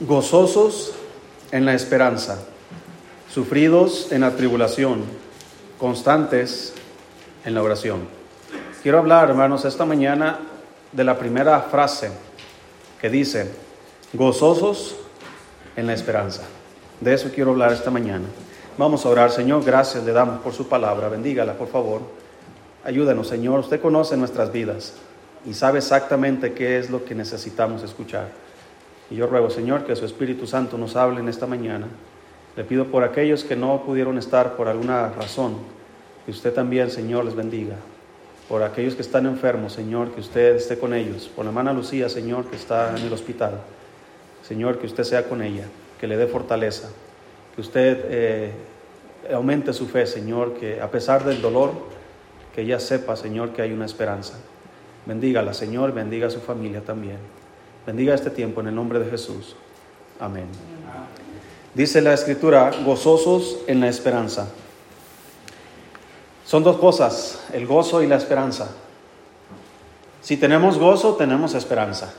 gozosos en la esperanza, sufridos en la tribulación, constantes en la oración. Quiero hablar, hermanos, esta mañana de la primera frase que dice, gozosos en la esperanza. De eso quiero hablar esta mañana. Vamos a orar, Señor, gracias le damos por su palabra, bendígala, por favor. Ayúdanos, Señor, usted conoce nuestras vidas y sabe exactamente qué es lo que necesitamos escuchar. Y yo ruego, Señor, que su Espíritu Santo nos hable en esta mañana. Le pido por aquellos que no pudieron estar por alguna razón, que usted también, Señor, les bendiga. Por aquellos que están enfermos, Señor, que usted esté con ellos. Por la hermana Lucía, Señor, que está en el hospital. Señor, que usted sea con ella, que le dé fortaleza, que usted eh, aumente su fe, Señor, que a pesar del dolor, que ella sepa, Señor, que hay una esperanza. Bendígala, Señor, bendiga a su familia también. Bendiga este tiempo en el nombre de Jesús. Amén. Dice la escritura, gozosos en la esperanza. Son dos cosas, el gozo y la esperanza. Si tenemos gozo, tenemos esperanza.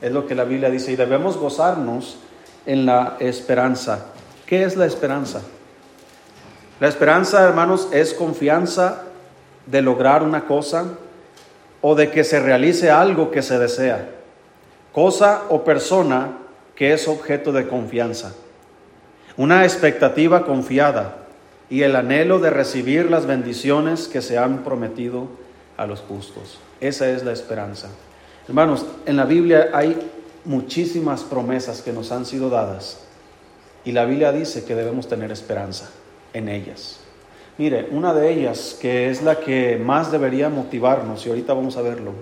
Es lo que la Biblia dice y debemos gozarnos en la esperanza. ¿Qué es la esperanza? La esperanza, hermanos, es confianza de lograr una cosa o de que se realice algo que se desea, cosa o persona que es objeto de confianza, una expectativa confiada y el anhelo de recibir las bendiciones que se han prometido a los justos. Esa es la esperanza. Hermanos, en la Biblia hay muchísimas promesas que nos han sido dadas y la Biblia dice que debemos tener esperanza en ellas. Mire, una de ellas, que es la que más debería motivarnos, y ahorita vamos a verlo,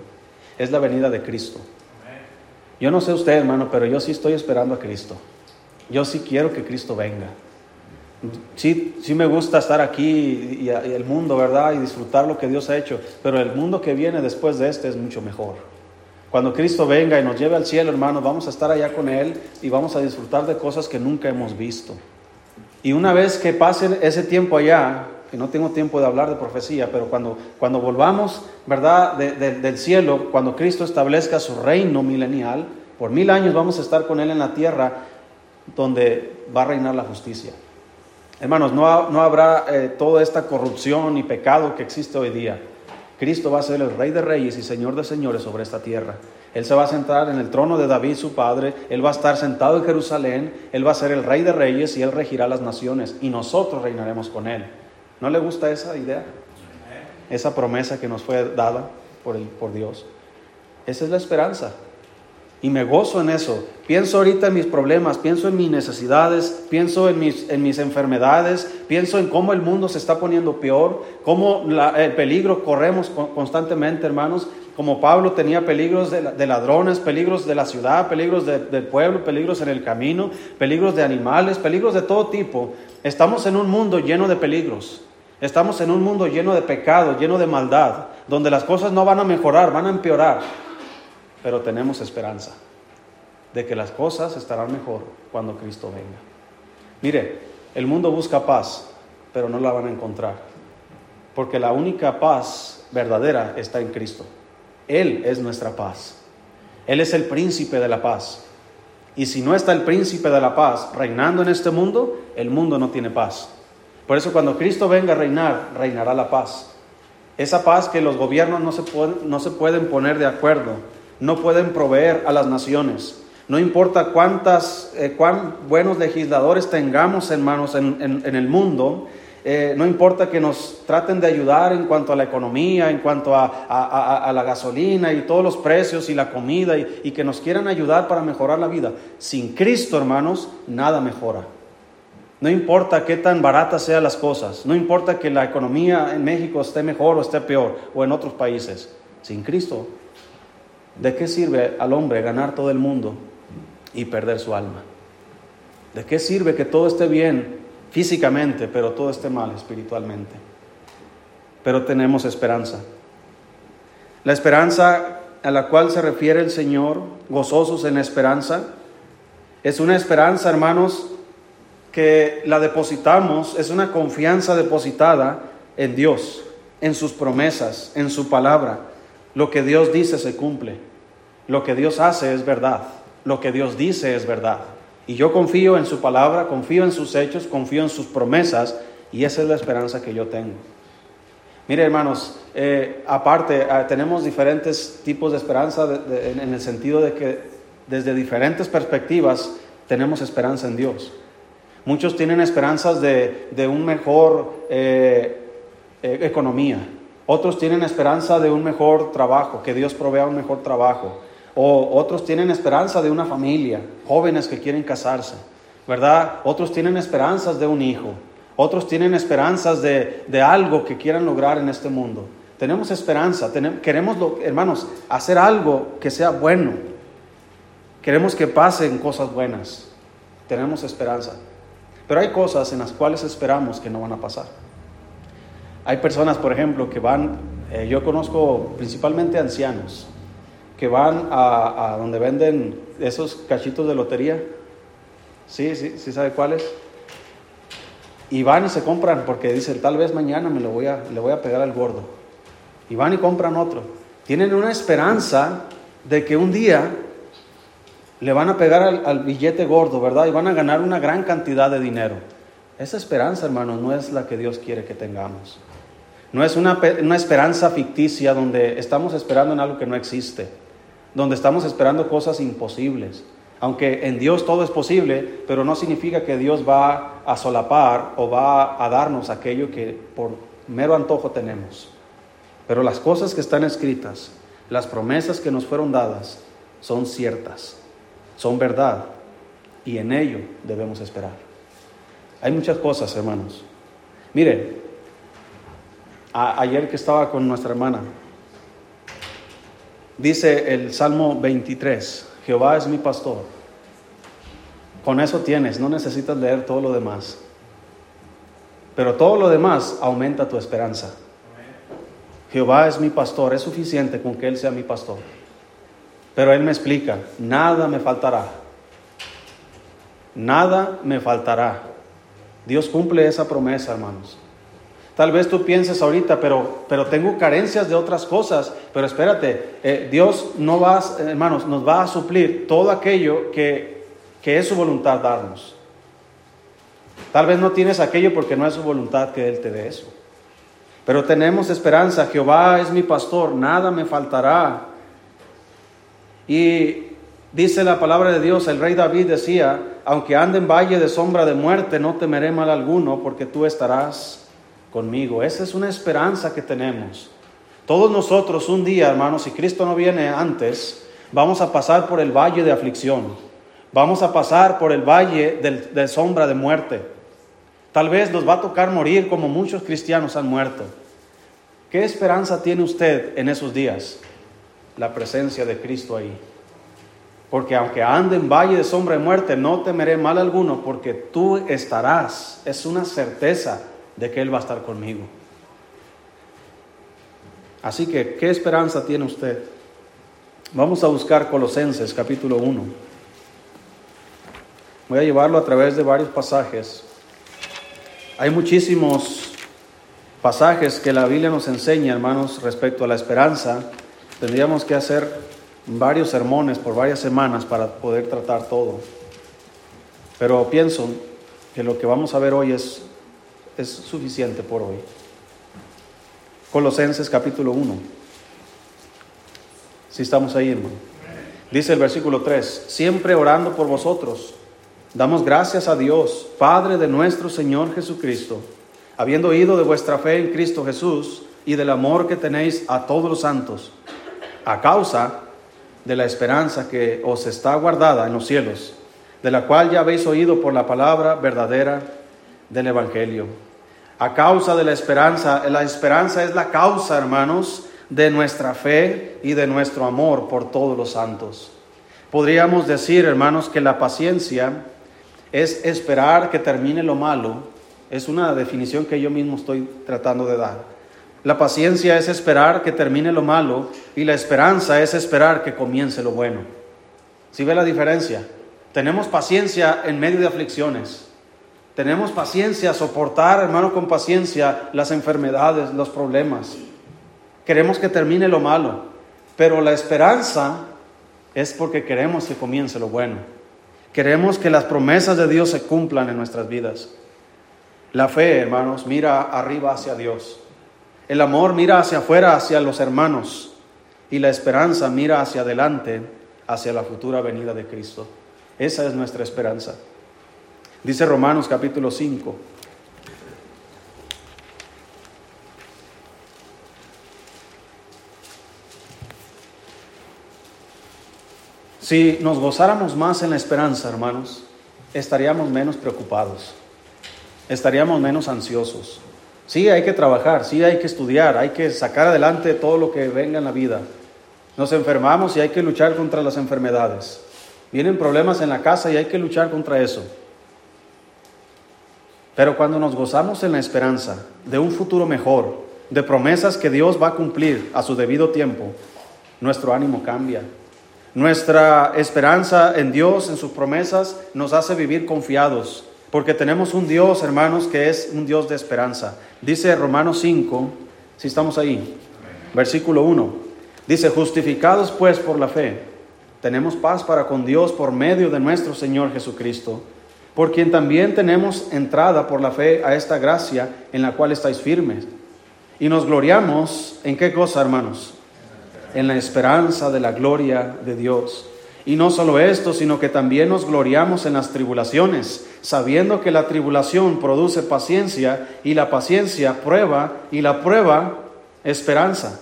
es la venida de Cristo. Yo no sé usted, hermano, pero yo sí estoy esperando a Cristo. Yo sí quiero que Cristo venga. Sí, sí me gusta estar aquí y, el mundo, ¿verdad? Y disfrutar lo que Dios ha hecho, pero el mundo que viene después de este es mucho mejor. Cuando Cristo venga y nos lleve al cielo, hermano, vamos a estar allá con Él y vamos a disfrutar de cosas que nunca hemos visto. Y una vez que pase ese tiempo allá, que no tengo tiempo de hablar de profecía, pero cuando, cuando volvamos, ¿verdad?, del cielo, cuando Cristo establezca su reino milenial, por mil años vamos a estar con Él en la tierra, donde va a reinar la justicia. Hermanos, no, no habrá eh, toda esta corrupción y pecado que existe hoy día. Cristo va a ser el Rey de Reyes y Señor de Señores sobre esta tierra. Él se va a sentar en el trono de David, su padre. Él va a estar sentado en Jerusalén. Él va a ser el Rey de Reyes y Él regirá las naciones. Y nosotros reinaremos con Él. ¿No le gusta esa idea? Esa promesa que nos fue dada por, el, por Dios. Esa es la esperanza. Y me gozo en eso. Pienso ahorita en mis problemas, pienso en mis necesidades, pienso en mis, en mis enfermedades, pienso en cómo el mundo se está poniendo peor, cómo el peligro corremos constantemente, hermanos. Como Pablo tenía peligros de, ladrones, peligros de la ciudad, peligros del pueblo, peligros en el camino, peligros de animales, peligros de todo tipo. Estamos en un mundo lleno de peligros. Estamos en un mundo lleno de pecado, lleno de maldad, donde las cosas no van a mejorar, van a empeorar. Pero tenemos esperanza de que las cosas estarán mejor cuando Cristo venga. Mire, el mundo busca paz, pero no la van a encontrar. Porque la única paz verdadera está en Cristo. Él es nuestra paz. Él es el príncipe de la paz. Y si no está el príncipe de la paz reinando en este mundo, el mundo no tiene paz. Por eso cuando Cristo venga a reinar, reinará la paz. Esa paz que los gobiernos no se pueden, no se pueden poner de acuerdo, no pueden proveer a las naciones. No importa cuántas, eh, cuán buenos legisladores tengamos, hermanos, en, en, el mundo, eh, no importa que nos traten de ayudar en cuanto a la economía, en cuanto a, la gasolina y todos los precios y la comida y que nos quieran ayudar para mejorar la vida. Sin Cristo, hermanos, nada mejora. No importa qué tan baratas sean las cosas, no importa que la economía en México esté mejor o esté peor, o en otros países. Sin Cristo, ¿de qué sirve al hombre ganar todo el mundo y perder su alma? ¿De qué sirve que todo esté bien físicamente, pero todo esté mal espiritualmente? Pero tenemos esperanza. La esperanza a la cual se refiere el Señor, gozosos en la esperanza, es una esperanza, hermanos, que la depositamos es una confianza depositada en Dios, en sus promesas, en su palabra. Lo que Dios dice se cumple. Lo que Dios hace es verdad. Lo que Dios dice es verdad. Y yo confío en su palabra, confío en sus hechos, confío en sus promesas y esa es la esperanza que yo tengo. Mire hermanos, eh, aparte ah, tenemos diferentes tipos de esperanza en, el sentido de que desde diferentes perspectivas tenemos esperanza en Dios. Muchos tienen esperanzas de, de un mejor eh, eh, economía, otros tienen esperanza de un mejor trabajo, que Dios provea un mejor trabajo. O otros tienen esperanza de una familia, jóvenes que quieren casarse, ¿verdad? Otros tienen esperanzas de un hijo. Otros tienen esperanzas de, algo que quieran lograr en este mundo. Tenemos esperanza, queremos, hermanos, hacer algo que sea bueno. Queremos que pasen cosas buenas. Tenemos esperanza. Pero hay cosas en las cuales esperamos que no van a pasar. Hay personas, por ejemplo, que van, eh, yo conozco principalmente ancianos, que van a, donde venden esos cachitos de lotería. Sí, sí, sí sabe cuáles. Y van y se compran porque dicen, tal vez mañana me lo voy a, le voy a pegar al gordo. Y van y compran otro. Tienen una esperanza de que un día le van a pegar al, billete gordo, ¿verdad? Y van a ganar una gran cantidad de dinero. Esa esperanza, hermanos, no es la que Dios quiere que tengamos. No es una, esperanza ficticia donde estamos esperando en algo que no existe, donde estamos esperando cosas imposibles. Aunque en Dios todo es posible, pero no significa que Dios va a solapar o va a darnos aquello que por mero antojo tenemos. Pero las cosas que están escritas, las promesas que nos fueron dadas, son ciertas, son verdad, y en ello debemos esperar. Hay muchas cosas, hermanos. Mire, ayer que estaba con nuestra hermana, dice el Salmo 23, Jehová es mi pastor. Con eso tienes, no necesitas leer todo lo demás. Pero todo lo demás aumenta tu esperanza. Jehová es mi pastor, es suficiente con que Él sea mi pastor. Pero Él me explica, nada me faltará. Nada me faltará. Dios cumple esa promesa, hermanos. Tal vez tú pienses ahorita, pero, pero tengo carencias de otras cosas. Pero espérate, eh, Dios no va, hermanos, nos va a suplir todo aquello que, que es su voluntad darnos. Tal vez no tienes aquello porque no es su voluntad que Él te dé eso. Pero tenemos esperanza, Jehová es mi pastor, nada me faltará. Y dice la palabra de Dios, el rey David decía, aunque ande en valle de sombra de muerte, no temeré mal alguno, porque tú estarás conmigo. Esa es una esperanza que tenemos. Todos nosotros un día, hermanos, si Cristo no viene antes, vamos a pasar por el valle de aflicción. Vamos a pasar por el valle de, sombra de muerte. Tal vez nos va a tocar morir como muchos cristianos han muerto. ¿Qué esperanza tiene usted en esos días? La presencia de Cristo ahí. Porque aunque ande en valle de sombra de muerte, no temeré mal alguno, porque tú estarás. Es una certeza de que Él va a estar conmigo. Así que, ¿qué esperanza tiene usted? Vamos a buscar Colosenses capítulo 1. Voy a llevarlo a través de varios pasajes. Hay muchísimos pasajes que la Biblia nos enseña, hermanos, respecto a la esperanza. Tendríamos que hacer varios sermones por varias semanas para poder tratar todo. Pero pienso que lo que vamos a ver hoy es es suficiente por hoy. Colosenses capítulo 1. Si estamos ahí, hermano. Dice el versículo 3, siempre orando por vosotros. Damos gracias a Dios, Padre de nuestro Señor Jesucristo, habiendo oído de vuestra fe en Cristo Jesús y del amor que tenéis a todos los santos, a causa de la esperanza que os está guardada en los cielos, de la cual ya habéis oído por la palabra verdadera del Evangelio. A causa de la esperanza, la esperanza es la causa, hermanos, de nuestra fe y de nuestro amor por todos los santos. Podríamos decir, hermanos, que la paciencia es esperar que termine lo malo. Es una definición que yo mismo estoy tratando de dar. La paciencia es esperar que termine lo malo y la esperanza es esperar que comience lo bueno. ¿Sí ve la diferencia? Tenemos paciencia en medio de aflicciones. Tenemos paciencia, soportar, hermano, con paciencia las enfermedades, los problemas. Queremos que termine lo malo, pero la esperanza es porque queremos que comience lo bueno. Queremos que las promesas de Dios se cumplan en nuestras vidas. La fe, hermanos, mira arriba hacia Dios. El amor mira hacia afuera, hacia los hermanos. Y la esperanza mira hacia adelante, hacia la futura venida de Cristo. Esa es nuestra esperanza. Dice Romanos capítulo 5. Si nos gozáramos más en la esperanza, hermanos, estaríamos menos preocupados, estaríamos menos ansiosos. Sí, hay que trabajar, sí, hay que estudiar, hay que sacar adelante todo lo que venga en la vida. Nos enfermamos y hay que luchar contra las enfermedades. Vienen problemas en la casa y hay que luchar contra eso. Pero cuando nos gozamos en la esperanza de un futuro mejor, de promesas que Dios va a cumplir a su debido tiempo, nuestro ánimo cambia, nuestra esperanza en Dios, en sus promesas, nos hace vivir confiados, porque tenemos un Dios, hermanos, que es un Dios de esperanza. Dice Romanos 5, si estamos ahí, versículo 1, dice, justificados pues por la fe, tenemos paz para con Dios por medio de nuestro Señor Jesucristo, por quien también tenemos entrada por la fe a esta gracia en la cual estáis firmes. Y nos gloriamos en qué cosa, hermanos? en la esperanza de la gloria de Dios. Y no solo esto, sino que también nos gloriamos en las tribulaciones, sabiendo que la tribulación produce paciencia y la paciencia prueba y la prueba esperanza.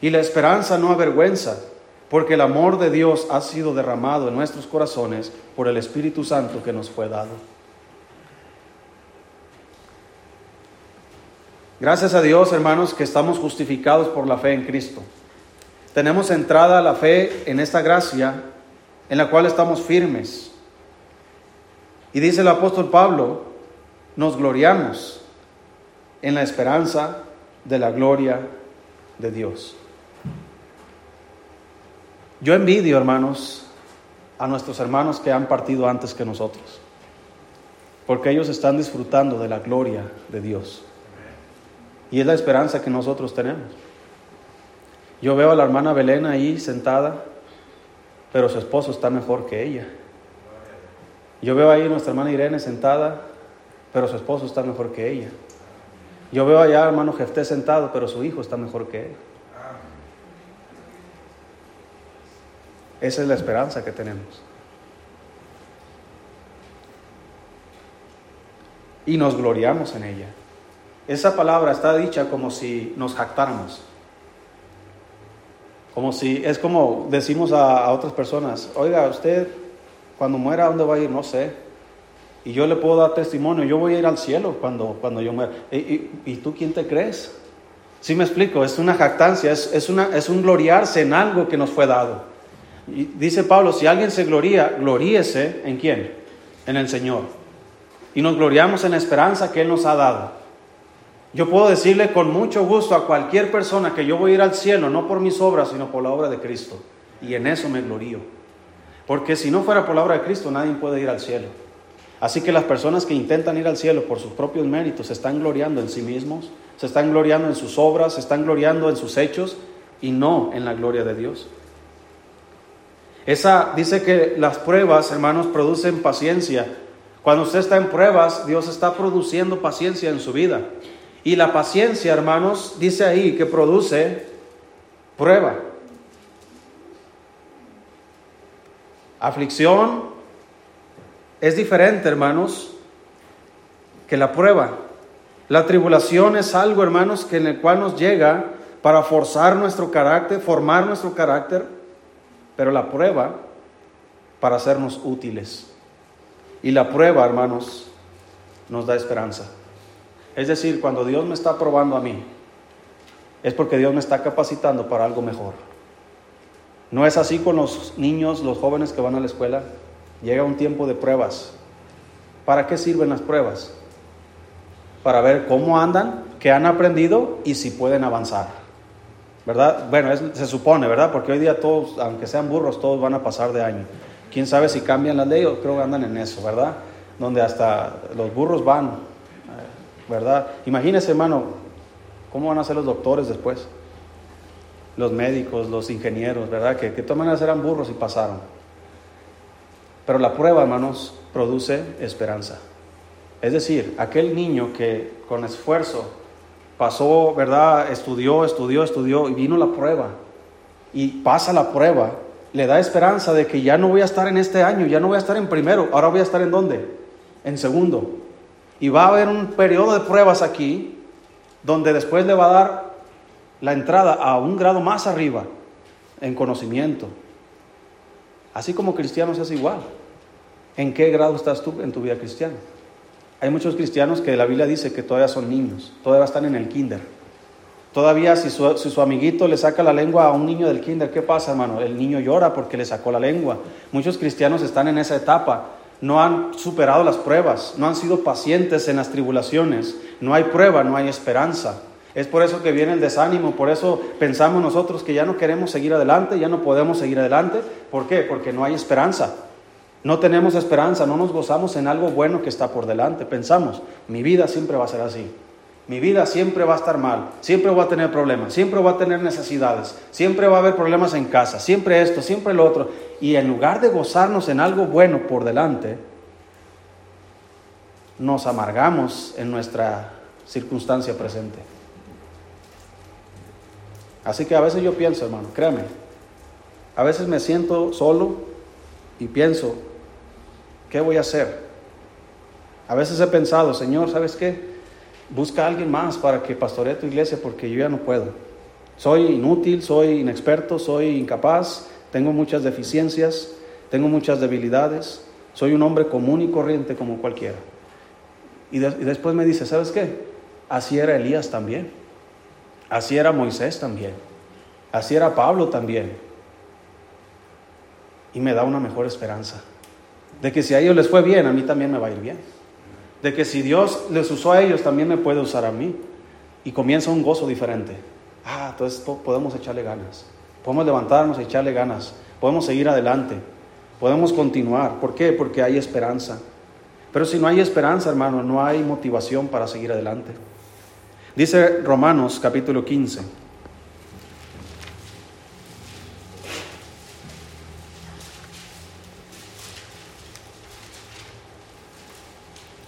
Y la esperanza no avergüenza, porque el amor de Dios ha sido derramado en nuestros corazones por el Espíritu Santo que nos fue dado. Gracias a Dios, hermanos, que estamos justificados por la fe en Cristo tenemos entrada la fe en esta gracia en la cual estamos firmes. Y dice el apóstol Pablo, nos gloriamos en la esperanza de la gloria de Dios. Yo envidio, hermanos, a nuestros hermanos que han partido antes que nosotros, porque ellos están disfrutando de la gloria de Dios. Y es la esperanza que nosotros tenemos. Yo veo a la hermana Belén ahí sentada, pero su esposo está mejor que ella. Yo veo ahí a nuestra hermana Irene sentada, pero su esposo está mejor que ella. Yo veo allá al hermano Jefté sentado, pero su hijo está mejor que él. Esa es la esperanza que tenemos. Y nos gloriamos en ella. Esa palabra está dicha como si nos jactáramos. Como si, es como decimos a, otras personas, oiga, usted cuando muera, ¿a dónde va a ir? No sé. Y yo le puedo dar testimonio, yo voy a ir al cielo cuando, cuando yo muera. ¿Y, tú quién te crees? Sí me explico, es una jactancia, es, es, una, es un gloriarse en algo que nos fue dado. Dice Pablo, si alguien se gloría, gloríese en quién? En el Señor. Y nos gloriamos en la esperanza que Él nos ha dado. Yo puedo decirle con mucho gusto a cualquier persona que yo voy a ir al cielo, no por mis obras, sino por la obra de Cristo. Y en eso me glorío. Porque si no fuera por la obra de Cristo, nadie puede ir al cielo. Así que las personas que intentan ir al cielo por sus propios méritos se están gloriando en sí mismos, se están gloriando en sus obras, se están gloriando en sus hechos y no en la gloria de Dios. Esa dice que las pruebas, hermanos, producen paciencia. Cuando usted está en pruebas, Dios está produciendo paciencia en su vida. Y la paciencia, hermanos, dice ahí que produce prueba. Aflicción es diferente, hermanos, que la prueba. La tribulación es algo, hermanos, que en el cual nos llega para forzar nuestro carácter, formar nuestro carácter, pero la prueba para hacernos útiles. Y la prueba, hermanos, nos da esperanza. Es decir, cuando Dios me está probando a mí, es porque Dios me está capacitando para algo mejor. No es así con los niños, los jóvenes que van a la escuela. Llega un tiempo de pruebas. ¿Para qué sirven las pruebas? Para ver cómo andan, qué han aprendido y si pueden avanzar. ¿Verdad? Bueno, se supone, ¿verdad? Porque hoy día todos, aunque sean burros, todos van a pasar de año. ¿Quién sabe si cambian la ley? Creo que andan en eso, ¿verdad? Donde hasta los burros van ¿verdad? Imagínese, hermano, ¿cómo van a ser los doctores después? Los médicos, los ingenieros, ¿verdad? Que, que de todas maneras eran burros y pasaron. Pero la prueba, hermanos, produce esperanza. Es decir, aquel niño que con esfuerzo pasó, ¿verdad? Estudió, estudió, estudió y vino la prueba. Y pasa la prueba, le da esperanza de que ya no voy a estar en este año, ya no voy a estar en primero, ahora voy a estar en dónde? En segundo. Y va a haber un periodo de pruebas aquí donde después le va a dar la entrada a un grado más arriba en conocimiento. Así como cristianos es igual. ¿En qué grado estás tú en tu vida cristiana? Hay muchos cristianos que la Biblia dice que todavía son niños, todavía están en el kinder. Todavía si su, amiguito le saca la lengua a un niño del kinder, ¿qué pasa, hermano? El niño llora porque le sacó la lengua. Muchos cristianos están en esa etapa, no han superado las pruebas, no han sido pacientes en las tribulaciones, no hay prueba, no hay esperanza. Es por eso que viene el desánimo, por eso pensamos nosotros que ya no queremos seguir adelante, ya no podemos seguir adelante. ¿Por qué? Porque no hay esperanza. No tenemos esperanza, no nos gozamos en algo bueno que está por delante. Pensamos, mi vida siempre va a ser así. Mi vida siempre va a estar mal, siempre voy a tener problemas, siempre voy a tener necesidades, siempre va a haber problemas en casa, siempre esto, siempre lo otro. Y en lugar de gozarnos en algo bueno por delante, nos amargamos en nuestra circunstancia presente. Así que a veces yo pienso, hermano, créame, a veces me siento solo y pienso, ¿qué voy a hacer? A veces he pensado, Señor, ¿sabes qué? Busca a alguien más para que pastoree tu iglesia porque yo ya no puedo. Soy inútil, soy inexperto, soy incapaz, tengo muchas deficiencias, tengo muchas debilidades, soy un hombre común y corriente como cualquiera. Y, y después me dice, ¿sabes qué? Así era Elías también. Así era Moisés también. Así era Pablo también. Y me da una mejor esperanza. De que si a ellos les fue bien, a mí también me va a ir bien. De que si Dios les usó a ellos, también me puede usar a mí. Y comienza un gozo diferente. Ah, entonces podemos echarle ganas. Podemos levantarnos echarle ganas. Podemos seguir adelante. Podemos continuar. ¿Por qué? Porque hay esperanza. Pero si no hay esperanza, hermano, no hay motivación para seguir adelante. Dice Romanos capítulo 15.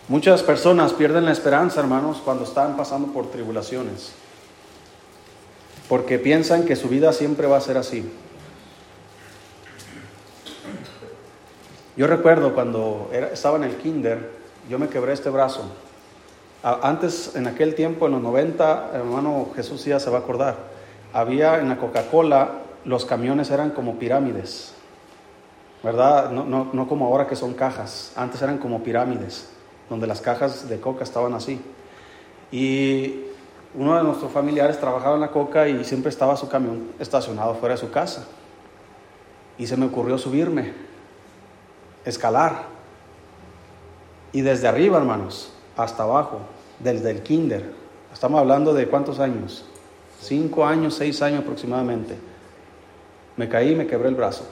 Muchas personas pierden la esperanza, hermanos, cuando están pasando por tribulaciones, porque piensan que su vida siempre va a ser así. Yo recuerdo cuando estaba en el kinder, yo me quebré este brazo antes, en aquel tiempo, en los 90, hermano Jesús ya se va a acordar, había en la Coca-Cola, los camiones eran como pirámides, ¿verdad? No, no, no como ahora que son cajas, antes eran como pirámides, donde las cajas de coca estaban así. Y uno de nuestros familiares trabajaba en la coca y siempre estaba su camión estacionado fuera de su casa. Y se me ocurrió subirme, escalar. Y desde arriba, hermanos, hasta abajo, desde el kinder. Estamos hablando de cuántos años? Cinco años, seis años aproximadamente. Me caí y me quebré el brazo.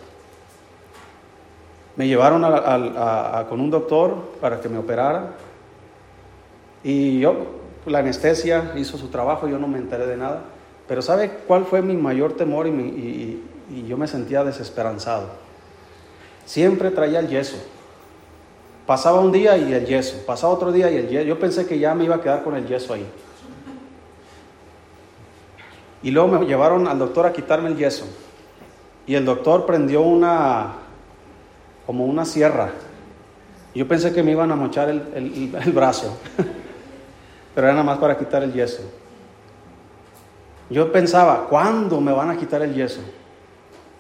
Me llevaron con un doctor para que me operara. Y yo, la anestesia hizo su trabajo, yo no me enteré de nada. Pero ¿sabe cuál fue mi mayor temor y, y yo me sentía desesperanzado? Siempre traía el yeso. Pasaba un día y el yeso, pasaba otro día y el yeso. Yo pensé que ya me iba a quedar con el yeso ahí. Y luego me llevaron al doctor a quitarme el yeso. Y el doctor prendió una, como una sierra. Yo pensé que me iban a mochar el, el brazo, pero era nada más para quitar el yeso. Yo pensaba, ¿cuándo me van a quitar el yeso?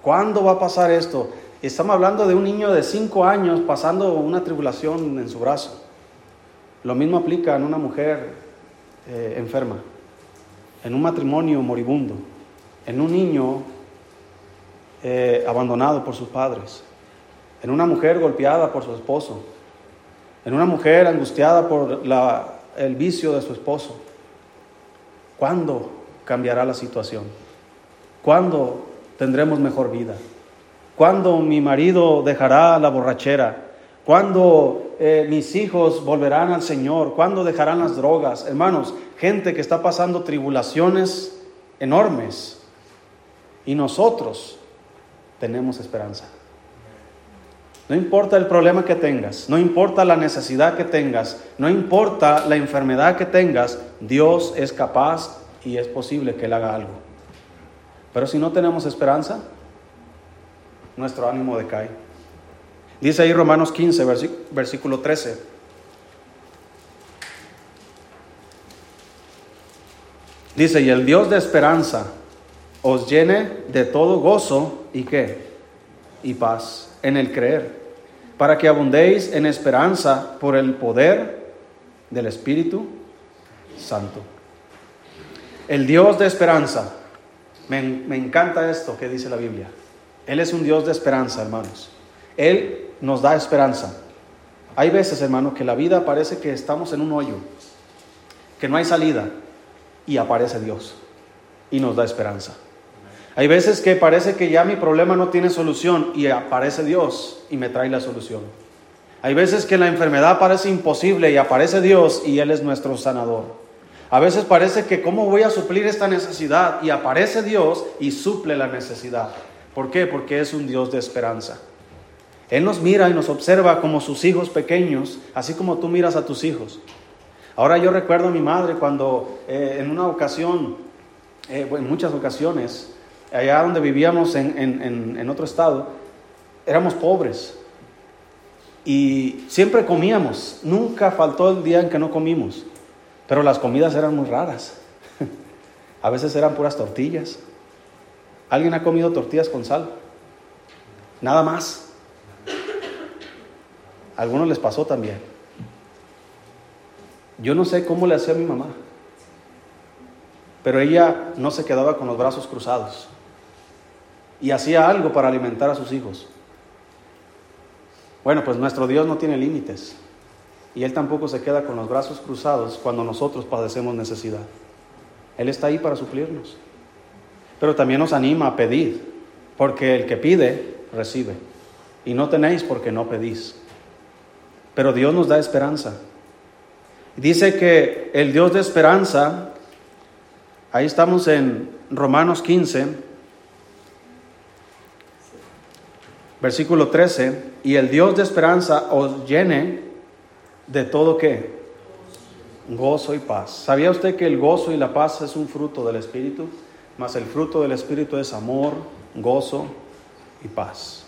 ¿Cuándo va a pasar esto? Estamos hablando de un niño de 5 años pasando una tribulación en su brazo. Lo mismo aplica en una mujer eh, enferma, en un matrimonio moribundo, en un niño eh, abandonado por sus padres, en una mujer golpeada por su esposo, en una mujer angustiada por el vicio de su esposo. ¿Cuándo cambiará la situación? ¿Cuándo tendremos mejor vida? ¿Cuándo mi marido dejará la borrachera? ¿Cuándo eh, mis hijos volverán al Señor? ¿Cuándo dejarán las drogas? Hermanos, gente que está pasando tribulaciones enormes. Y nosotros tenemos esperanza. No importa el problema que tengas, no importa la necesidad que tengas, no importa la enfermedad que tengas, Dios es capaz y es posible que Él haga algo. Pero si no tenemos esperanza, nuestro ánimo decae. Dice ahí Romanos 15, versículo 13. Dice, y el Dios de esperanza os llene de todo gozo y qué? Y paz en el creer, para que abundéis en esperanza por el poder del Espíritu Santo. El Dios de esperanza. Me, me encanta esto que dice la Biblia. Él es un Dios de esperanza, hermanos. Él nos da esperanza. Hay veces, hermano, que la vida parece que estamos en un hoyo, que no hay salida, y aparece Dios y nos da esperanza. Hay veces que parece que ya mi problema no tiene solución y aparece Dios y me trae la solución. Hay veces que la enfermedad parece imposible y aparece Dios y Él es nuestro sanador. A veces parece que cómo voy a suplir esta necesidad y aparece Dios y suple la necesidad. ¿Por qué? Porque es un Dios de esperanza. Él nos mira y nos observa como sus hijos pequeños, así como tú miras a tus hijos. Ahora yo recuerdo a mi madre cuando eh, en una ocasión, eh, en muchas ocasiones, allá donde vivíamos en, otro estado, éramos pobres y siempre comíamos, nunca faltó el día en que no comimos, pero las comidas eran muy raras. A veces eran puras tortillas. ¿Alguien ha comido tortillas con sal? Nada más. A algunos les pasó también. Yo no sé cómo le hacía mi mamá, pero ella no se quedaba con los brazos cruzados y hacía algo para alimentar a sus hijos. Bueno, pues nuestro Dios no tiene límites y Él tampoco se queda con los brazos cruzados cuando nosotros padecemos necesidad. Él está ahí para suplirnos, pero también nos anima a pedir, porque el que pide, recibe, y no tenéis porque no pedís. Pero Dios nos da esperanza. Dice que el Dios de esperanza, ahí estamos en Romanos 15, versículo 13, y el Dios de esperanza os llene de todo qué? Gozo y paz. ¿Sabía usted que el gozo y la paz es un fruto del Espíritu? Mas el fruto del Espíritu es amor, gozo y paz.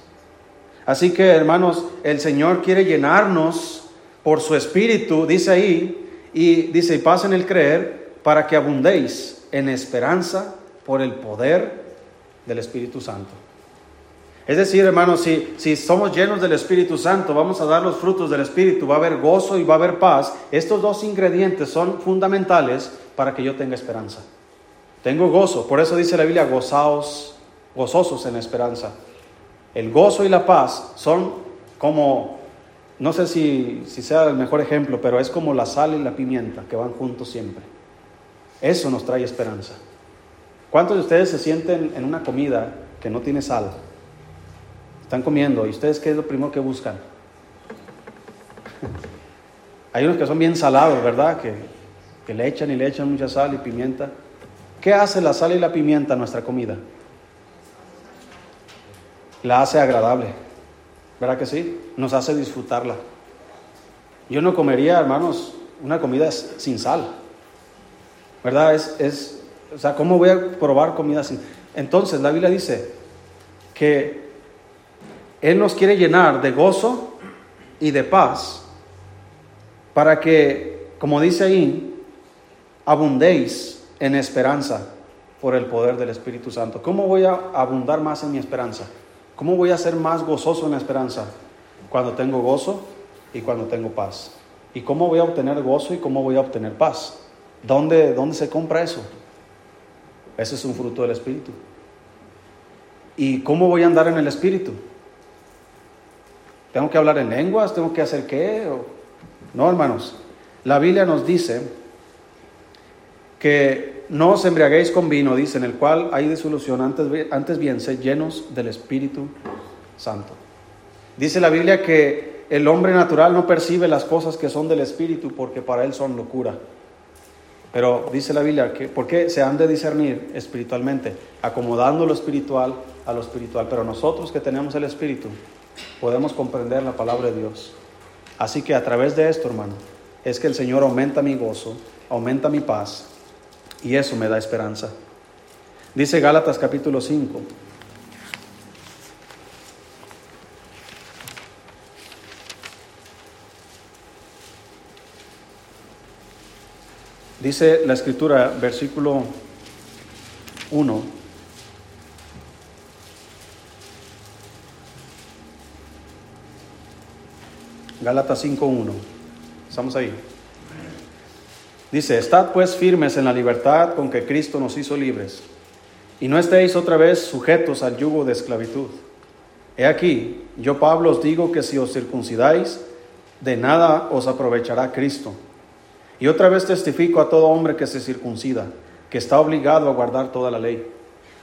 Así que hermanos, el Señor quiere llenarnos por su Espíritu, dice ahí, y dice, y pasen el creer para que abundéis en esperanza por el poder del Espíritu Santo. Es decir, hermanos, si, si somos llenos del Espíritu Santo, vamos a dar los frutos del Espíritu, va a haber gozo y va a haber paz. Estos dos ingredientes son fundamentales para que yo tenga esperanza. Tengo gozo, por eso dice la Biblia, gozaos, gozosos en esperanza. El gozo y la paz son como no sé si, sea el mejor ejemplo, pero es como la sal y la pimienta que van juntos siempre. Eso nos trae esperanza. ¿Cuántos de ustedes se sienten en una comida que no tiene sal? Están comiendo y ustedes qué es lo primero que buscan? Hay unos que son bien salados, ¿verdad? Que, que le echan y le echan mucha sal y pimienta. ¿Qué hace la sal y la pimienta a nuestra comida? La hace agradable. ¿Verdad que sí? Nos hace disfrutarla. Yo no comería, hermanos, una comida sin sal. ¿Verdad? Es, es, o sea, ¿cómo voy a probar comida sin Entonces, la Biblia dice que Él nos quiere llenar de gozo y de paz para que, como dice ahí, abundéis en esperanza por el poder del Espíritu Santo. ¿Cómo voy a abundar más en mi esperanza? ¿Cómo voy a ser más gozoso en la esperanza? Cuando tengo gozo y cuando tengo paz. ¿Y cómo voy a obtener gozo y cómo voy a obtener paz? ¿Dónde, dónde se compra eso? Ese es un fruto del Espíritu. ¿Y cómo voy a andar en el Espíritu? ¿Tengo que hablar en lenguas? ¿Tengo que hacer qué? No, hermanos. La Biblia nos dice que no os embriaguéis con vino, dice, en el cual hay disolución, antes, antes bien, sed llenos del Espíritu Santo. Dice la Biblia que el hombre natural no percibe las cosas que son del Espíritu porque para él son locura. Pero dice la Biblia que, ¿por qué se han de discernir espiritualmente? Acomodando lo espiritual a lo espiritual. Pero nosotros que tenemos el Espíritu, podemos comprender la palabra de Dios. Así que a través de esto, hermano, es que el Señor aumenta mi gozo, aumenta mi paz y eso me da esperanza. Dice Gálatas capítulo 5. Dice la escritura, versículo 1. Gálatas 5.1. Estamos ahí. Dice, estad pues firmes en la libertad con que Cristo nos hizo libres, y no estéis otra vez sujetos al yugo de esclavitud. He aquí, yo Pablo os digo que si os circuncidáis, de nada os aprovechará Cristo. Y otra vez testifico a todo hombre que se circuncida, que está obligado a guardar toda la ley.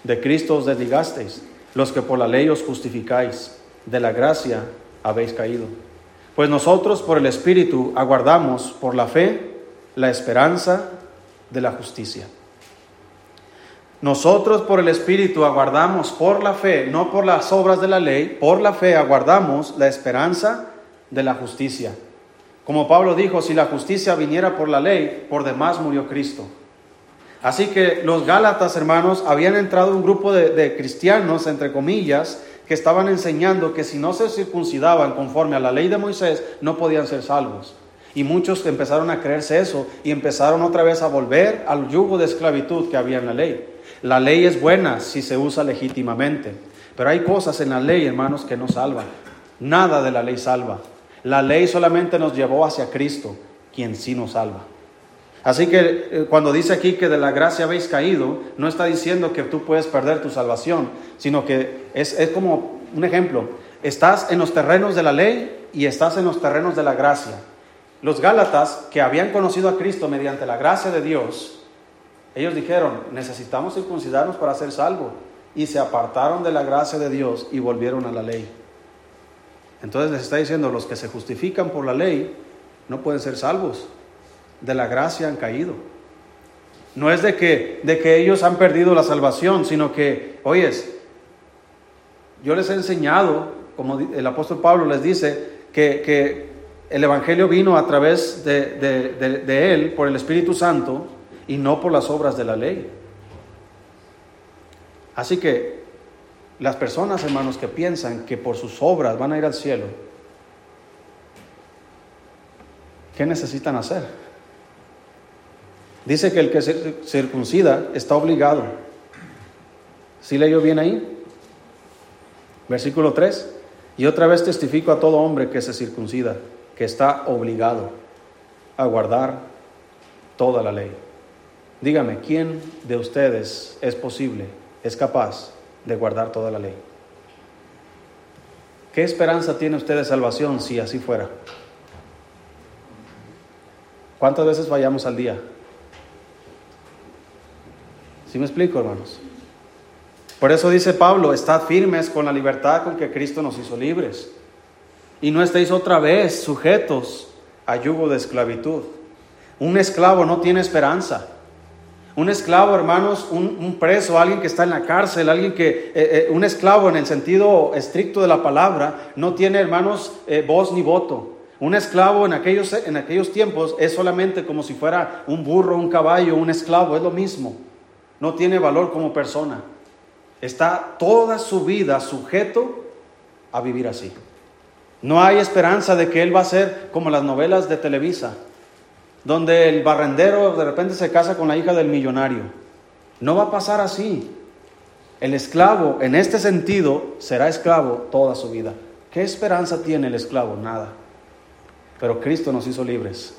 De Cristo os desligasteis, los que por la ley os justificáis, de la gracia habéis caído. Pues nosotros por el Espíritu aguardamos por la fe la esperanza de la justicia. Nosotros por el Espíritu aguardamos por la fe, no por las obras de la ley, por la fe aguardamos la esperanza de la justicia. Como Pablo dijo, si la justicia viniera por la ley, por demás murió Cristo. Así que los Gálatas, hermanos, habían entrado un grupo de, de cristianos, entre comillas, que estaban enseñando que si no se circuncidaban conforme a la ley de Moisés, no podían ser salvos. Y muchos empezaron a creerse eso y empezaron otra vez a volver al yugo de esclavitud que había en la ley. La ley es buena si se usa legítimamente, pero hay cosas en la ley, hermanos, que no salvan. Nada de la ley salva. La ley solamente nos llevó hacia Cristo, quien sí nos salva. Así que eh, cuando dice aquí que de la gracia habéis caído, no está diciendo que tú puedes perder tu salvación, sino que es, es como un ejemplo. Estás en los terrenos de la ley y estás en los terrenos de la gracia. Los Gálatas, que habían conocido a Cristo mediante la gracia de Dios, ellos dijeron, necesitamos circuncidarnos para ser salvos. Y se apartaron de la gracia de Dios y volvieron a la ley. Entonces les está diciendo, los que se justifican por la ley no pueden ser salvos de la gracia han caído. No es de que, de que ellos han perdido la salvación, sino que, oyes, yo les he enseñado, como el apóstol Pablo les dice, que, que el Evangelio vino a través de, Él, por el Espíritu Santo, y no por las obras de la ley. Así que las personas, hermanos, que piensan que por sus obras van a ir al cielo, ¿qué necesitan hacer? Dice que el que se circuncida está obligado. ¿Sí leyó bien ahí? Versículo 3. Y otra vez testifico a todo hombre que se circuncida, que está obligado a guardar toda la ley. Dígame, ¿quién de ustedes es posible, es capaz de guardar toda la ley? ¿Qué esperanza tiene usted de salvación si así fuera? ¿Cuántas veces vayamos al día? ¿Sí me explico, hermanos? Por eso dice Pablo, estad firmes con la libertad con que Cristo nos hizo libres. Y no estéis otra vez sujetos a yugo de esclavitud. Un esclavo no tiene esperanza. Un esclavo, hermanos, un, preso, alguien que está en la cárcel, alguien que, eh, eh, un esclavo en el sentido estricto de la palabra, no tiene, hermanos, eh, voz ni voto. Un esclavo en aquellos, en aquellos tiempos es solamente como si fuera un burro, un caballo, un esclavo, es lo mismo no tiene valor como persona. Está toda su vida sujeto a vivir así. No hay esperanza de que él va a ser como las novelas de Televisa, donde el barrendero de repente se casa con la hija del millonario. No va a pasar así. El esclavo, en este sentido, será esclavo toda su vida. ¿Qué esperanza tiene el esclavo? Nada. Pero Cristo nos hizo libres.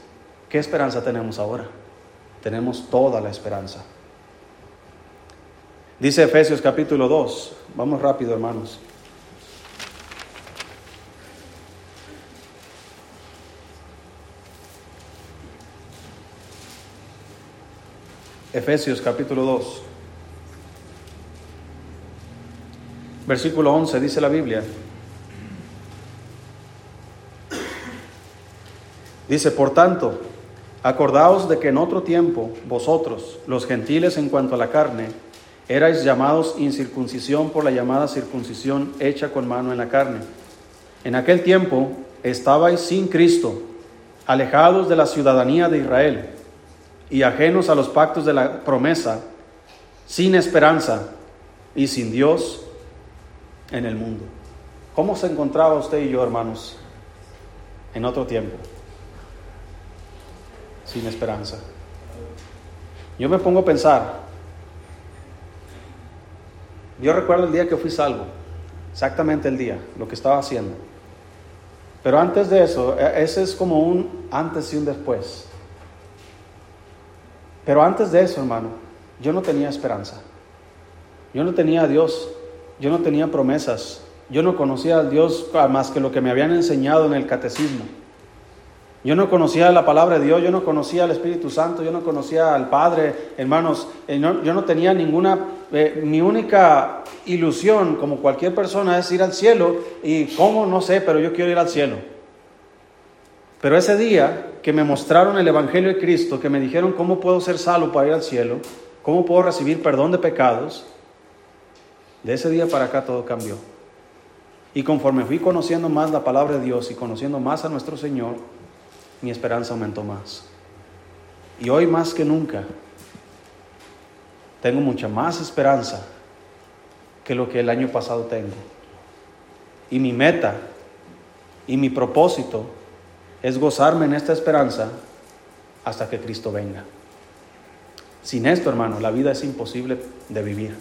¿Qué esperanza tenemos ahora? Tenemos toda la esperanza. Dice Efesios capítulo 2. Vamos rápido, hermanos. Efesios capítulo 2. Versículo 11 dice la Biblia. Dice, por tanto, acordaos de que en otro tiempo vosotros, los gentiles en cuanto a la carne, erais llamados incircuncisión por la llamada circuncisión hecha con mano en la carne, En aquel tiempo estabais sin Cristo, alejados de la ciudadanía de Israel y ajenos a los pactos de la promesa, sin esperanza y sin Dios en el mundo. ¿Cómo se encontraba usted y yo, hermanos, en otro tiempo? Sin esperanza. Yo me pongo a pensar, yo recuerdo el día que fui salvo, exactamente el día, lo que estaba haciendo. Pero antes de eso, e, ese es como un antes y un después. Pero antes de eso, hermano, yo no tenía esperanza. Yo no tenía a Dios, yo no tenía promesas, yo no conocía a Dios más que lo que me habían enseñado en el catecismo. Yo no conocía la palabra de Dios, yo no conocía al Espíritu Santo, yo no conocía al Padre, hermanos, eh, yo no tenía ninguna, eh, mi única ilusión como cualquier persona es ir al cielo y cómo, no sé, pero yo quiero ir al cielo. Pero ese día que me mostraron el Evangelio de Cristo, que me dijeron cómo puedo ser salvo para ir al cielo, cómo puedo recibir perdón de pecados, de ese día para acá todo cambió. Y conforme fui conociendo más la palabra de Dios y conociendo más a nuestro Señor, mi esperanza aumentó más. Y hoy más que nunca tengo mucha más esperanza que lo que el año pasado tengo. Y mi meta y mi propósito es gozarme en esta esperanza hasta que Cristo venga. Sin esto, hermano, la vida es imposible de vivir.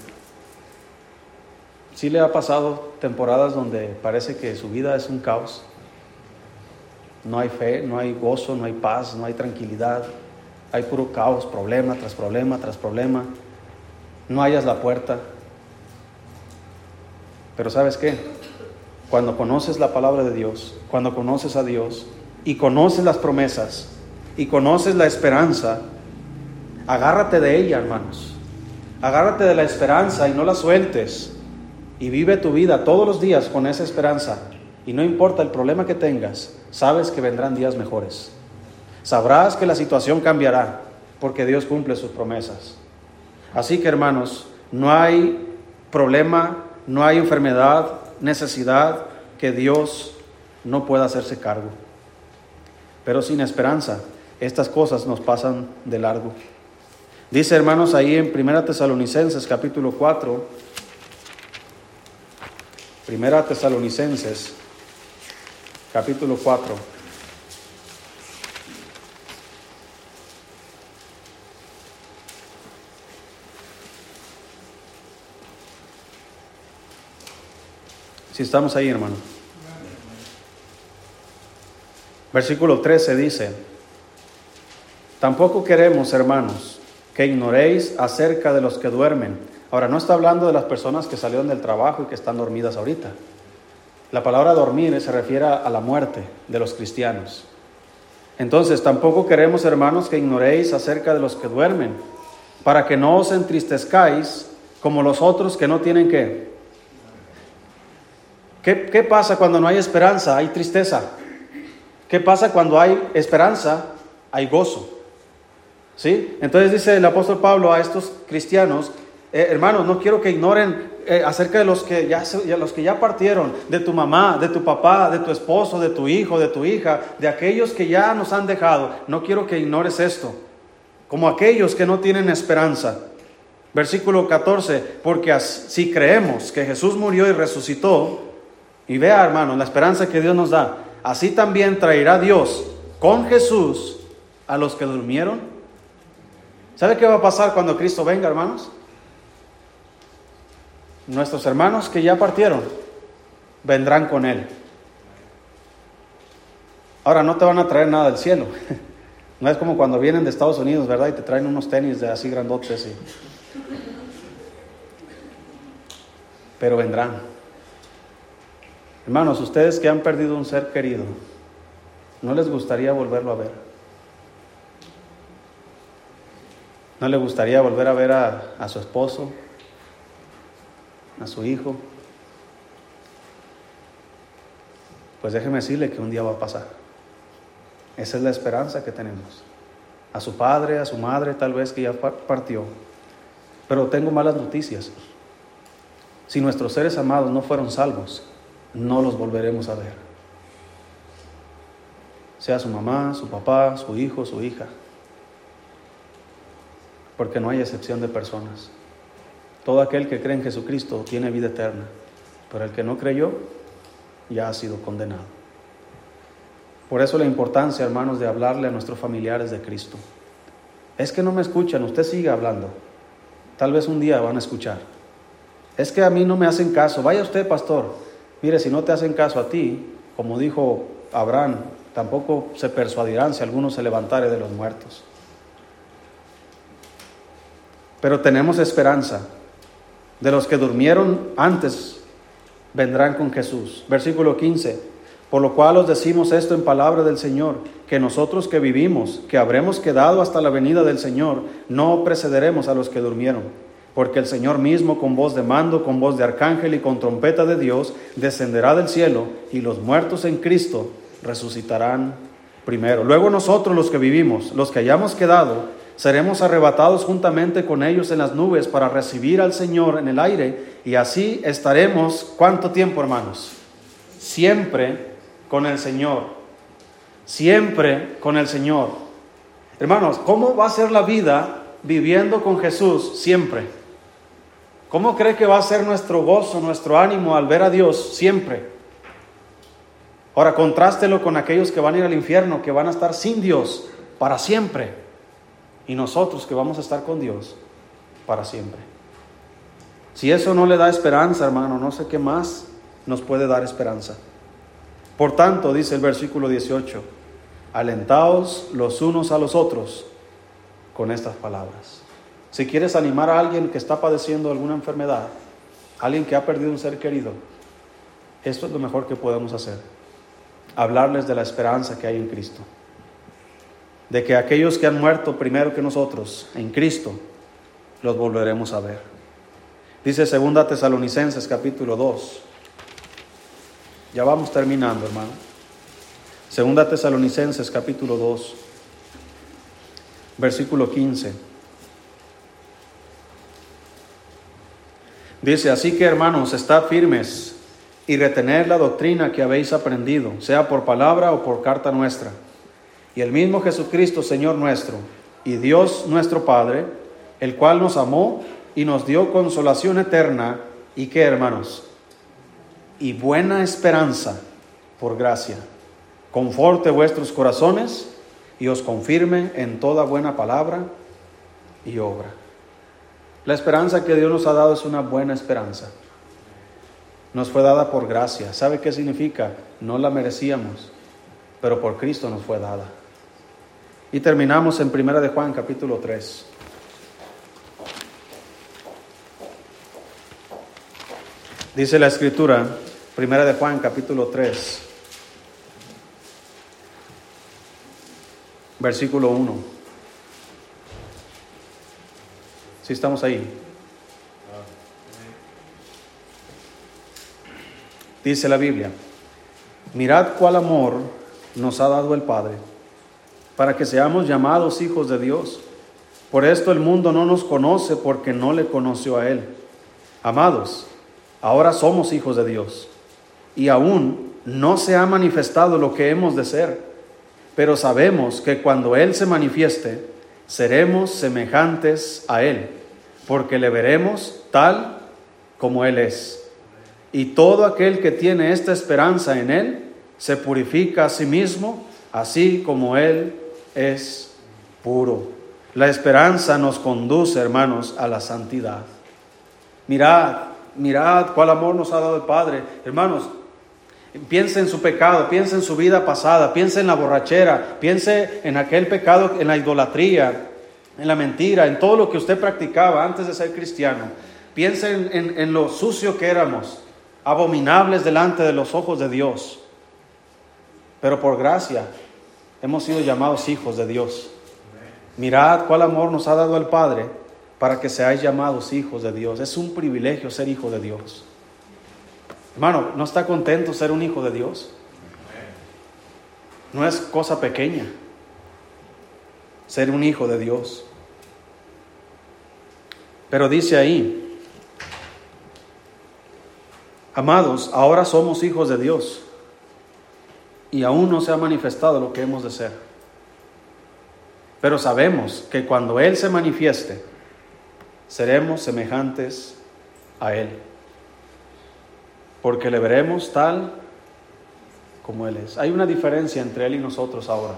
Si le ha pasado temporadas donde parece que su vida es un caos, no hay fe, no hay gozo, no hay paz, no hay tranquilidad. Hay puro caos, problema tras problema tras problema. No hayas la puerta. Pero ¿sabes qué? Cuando conoces la palabra de Dios, cuando conoces a Dios y conoces las promesas y conoces la esperanza, agárrate de ella, hermanos. Agárrate de la esperanza y no la sueltes. Y vive tu vida todos los días con esa esperanza. Y no importa el problema que tengas, sabes que vendrán días mejores. Sabrás que la situación cambiará porque Dios cumple sus promesas. Así que hermanos, no hay problema, no hay enfermedad, necesidad que Dios no pueda hacerse cargo. Pero sin esperanza, estas cosas nos pasan de largo. Dice hermanos ahí en 1 Tesalonicenses capítulo 4, 1 Tesalonicenses capítulo 4. Si estamos ahí, hermano. Versículo 13 dice, tampoco queremos, hermanos, que ignoréis acerca de los que duermen. Ahora, no está hablando de las personas que salieron del trabajo y que están dormidas ahorita. La palabra dormir se refiere a la muerte de los cristianos. Entonces, tampoco queremos, hermanos, que ignoréis acerca de los que duermen, para que no os entristezcáis como los otros que no tienen qué. ¿Qué, qué pasa cuando no hay esperanza? Hay tristeza. ¿Qué pasa cuando hay esperanza? Hay gozo. ¿Sí? Entonces dice el apóstol Pablo a estos cristianos, eh, hermanos, no quiero que ignoren eh, acerca de los que, ya, los que ya partieron, de tu mamá, de tu papá, de tu esposo, de tu hijo, de tu hija, de aquellos que ya nos han dejado. No quiero que ignores esto, como aquellos que no tienen esperanza. Versículo 14, porque si creemos que Jesús murió y resucitó, y vea hermano, la esperanza que Dios nos da, así también traerá Dios con Jesús a los que durmieron. ¿Sabe qué va a pasar cuando Cristo venga, hermanos? nuestros hermanos que ya partieron vendrán con Él. Ahora no te van a traer nada del cielo. No es como cuando vienen de Estados Unidos, ¿verdad? Y te traen unos tenis de así grandotes. Y... Pero vendrán. Hermanos, ustedes que han perdido un ser querido, ¿no les gustaría volverlo a ver? ¿No les gustaría volver a ver a, su esposo, a su hijo, pues déjeme decirle que un día va a pasar. Esa es la esperanza que tenemos. A su padre, a su madre, tal vez que ya partió. Pero tengo malas noticias. Si nuestros seres amados no fueron salvos, no los volveremos a ver. sea su mamá, su papá, su hijo, su hija. Porque no hay excepción de personas. Todo aquel que cree en Jesucristo tiene vida eterna, pero el que no creyó ya ha sido condenado. Por eso la importancia, hermanos, de hablarle a nuestros familiares de Cristo. Es que no me escuchan, usted sigue hablando. Tal vez un día van a escuchar. Es que a mí no me hacen caso. Vaya usted, pastor. Mire, si no te hacen caso a ti, como dijo Abraham, tampoco se persuadirán si alguno se levantare de los muertos. Pero tenemos esperanza. De los que durmieron antes vendrán con Jesús. Versículo 15. Por lo cual os decimos esto en palabra del Señor, que nosotros que vivimos, que habremos quedado hasta la venida del Señor, no precederemos a los que durmieron. Porque el Señor mismo con voz de mando, con voz de arcángel y con trompeta de Dios, descenderá del cielo y los muertos en Cristo resucitarán primero. Luego nosotros los que vivimos, los que hayamos quedado, seremos arrebatados juntamente con ellos en las nubes para recibir al Señor en el aire y así estaremos, ¿cuánto tiempo hermanos? Siempre con el Señor, siempre con el Señor. Hermanos, ¿cómo va a ser la vida viviendo con Jesús siempre? ¿Cómo cree que va a ser nuestro gozo, nuestro ánimo al ver a Dios siempre? Ahora, contrástelo con aquellos que van a ir al infierno, que van a estar sin Dios para siempre y nosotros que vamos a estar con Dios para siempre. Si eso no le da esperanza, hermano, no sé qué más nos puede dar esperanza. Por tanto, dice el versículo 18, alentaos los unos a los otros con estas palabras. Si quieres animar a alguien que está padeciendo alguna enfermedad, alguien que ha perdido un ser querido, esto es lo mejor que podemos hacer. Hablarles de la esperanza que hay en Cristo de que aquellos que han muerto primero que nosotros en Cristo, los volveremos a ver. Dice segunda Tesalonicenses capítulo 2. Ya vamos terminando, hermano. Segunda Tesalonicenses capítulo 2, versículo 15. Dice, así que hermanos, estad firmes y retener la doctrina que habéis aprendido, sea por palabra o por carta nuestra. Y el mismo Jesucristo, Señor nuestro, y Dios nuestro Padre, el cual nos amó y nos dio consolación eterna, y qué hermanos, y buena esperanza por gracia, conforte vuestros corazones y os confirme en toda buena palabra y obra. La esperanza que Dios nos ha dado es una buena esperanza. Nos fue dada por gracia. ¿Sabe qué significa? No la merecíamos, pero por Cristo nos fue dada. Y terminamos en Primera de Juan capítulo 3. Dice la escritura, Primera de Juan capítulo 3, versículo 1. Si estamos ahí. Dice la Biblia, mirad cuál amor nos ha dado el Padre para que seamos llamados hijos de Dios. Por esto el mundo no nos conoce porque no le conoció a Él. Amados, ahora somos hijos de Dios y aún no se ha manifestado lo que hemos de ser, pero sabemos que cuando Él se manifieste, seremos semejantes a Él, porque le veremos tal como Él es. Y todo aquel que tiene esta esperanza en Él, se purifica a sí mismo, así como Él es puro. La esperanza nos conduce, hermanos, a la santidad. Mirad, mirad cuál amor nos ha dado el Padre. Hermanos, piense en su pecado, piense en su vida pasada, piense en la borrachera, piense en aquel pecado, en la idolatría, en la mentira, en todo lo que usted practicaba antes de ser cristiano. Piense en, lo sucio que éramos, abominables delante de los ojos de Dios. Pero por gracia hemos sido llamados hijos de Dios. Mirad cuál amor nos ha dado el Padre para que seáis llamados hijos de Dios. Es un privilegio ser hijo de Dios. Hermano, ¿no está contento ser un hijo de Dios? No es cosa pequeña ser un hijo de Dios. Pero dice ahí, amados, ahora somos hijos de Dios y aún no se ha manifestado lo que hemos de ser. Pero sabemos que cuando Él se manifieste, seremos semejantes a Él, porque le veremos tal como Él es. Hay una diferencia entre Él y nosotros ahora.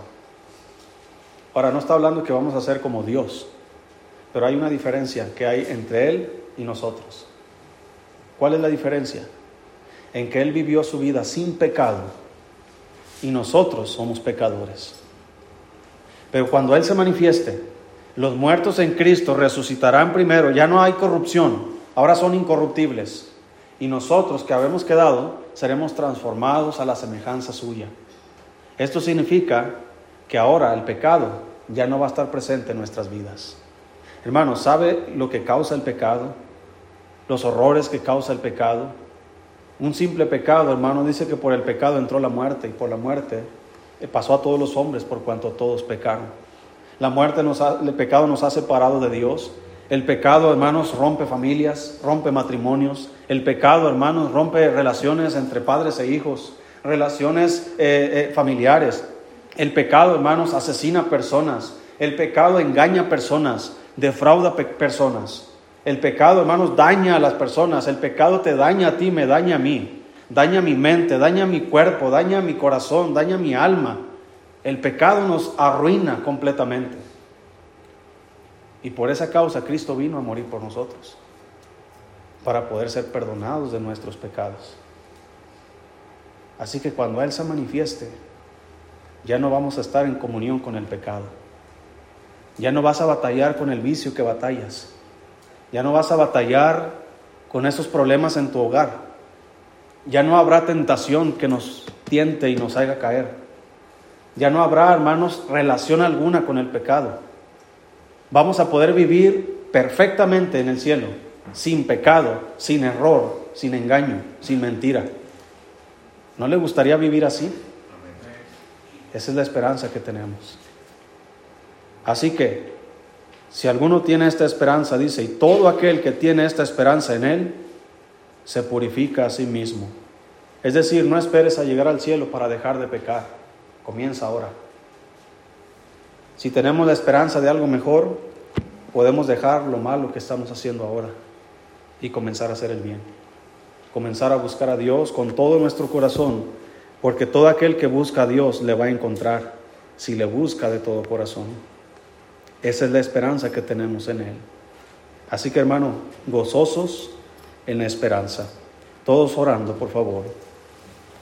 Ahora no está hablando que vamos a ser como Dios, pero hay una diferencia que hay entre Él y nosotros. ¿Cuál es la diferencia? En que Él vivió su vida sin pecado y nosotros somos pecadores. Pero cuando Él se manifieste, los muertos en Cristo resucitarán primero, ya no hay corrupción, ahora son incorruptibles. Y nosotros que habemos quedado seremos transformados a la semejanza suya. Esto significa que ahora el pecado ya no va a estar presente en nuestras vidas. Hermano, ¿sabe lo que causa el pecado? Los horrores que causa el pecado. Un simple pecado, hermano, dice que por el pecado entró la muerte y por la muerte eh, pasó a todos los hombres por cuanto todos pecaron. La muerte, nos ha, el pecado nos ha separado de Dios. El pecado, hermanos, rompe familias, rompe matrimonios. El pecado, hermanos, rompe relaciones entre padres e hijos, relaciones eh, eh, familiares. El pecado, hermanos, asesina personas. El pecado engaña personas, defrauda personas. El pecado, hermanos, daña a las personas. El pecado te daña a ti, me daña a mí. Daña mi mente, daña mi cuerpo, daña mi corazón, daña mi alma. El pecado nos arruina completamente. Y por esa causa Cristo vino a morir por nosotros, para poder ser perdonados de nuestros pecados. Así que cuando Él se manifieste, ya no vamos a estar en comunión con el pecado. Ya no vas a batallar con el vicio que batallas. Ya no vas a batallar con esos problemas en tu hogar. Ya no habrá tentación que nos tiente y nos haga caer. Ya no habrá, hermanos, relación alguna con el pecado. Vamos a poder vivir perfectamente en el cielo, sin pecado, sin error, sin engaño, sin mentira. ¿No le gustaría vivir así? Esa es la esperanza que tenemos. Así que si alguno tiene esta esperanza, dice, y todo aquel que tiene esta esperanza en Él, se purifica a sí mismo. Es decir, no esperes a llegar al cielo para dejar de pecar. Comienza ahora. Si tenemos la esperanza de algo mejor, podemos dejar lo malo que estamos haciendo ahora y comenzar a hacer el bien. Comenzar a buscar a Dios con todo nuestro corazón, porque todo aquel que busca a Dios le va a encontrar si le busca de todo corazón. Esa es la esperanza que tenemos en Él. Así que hermano, gozosos en la esperanza. Todos orando, por favor.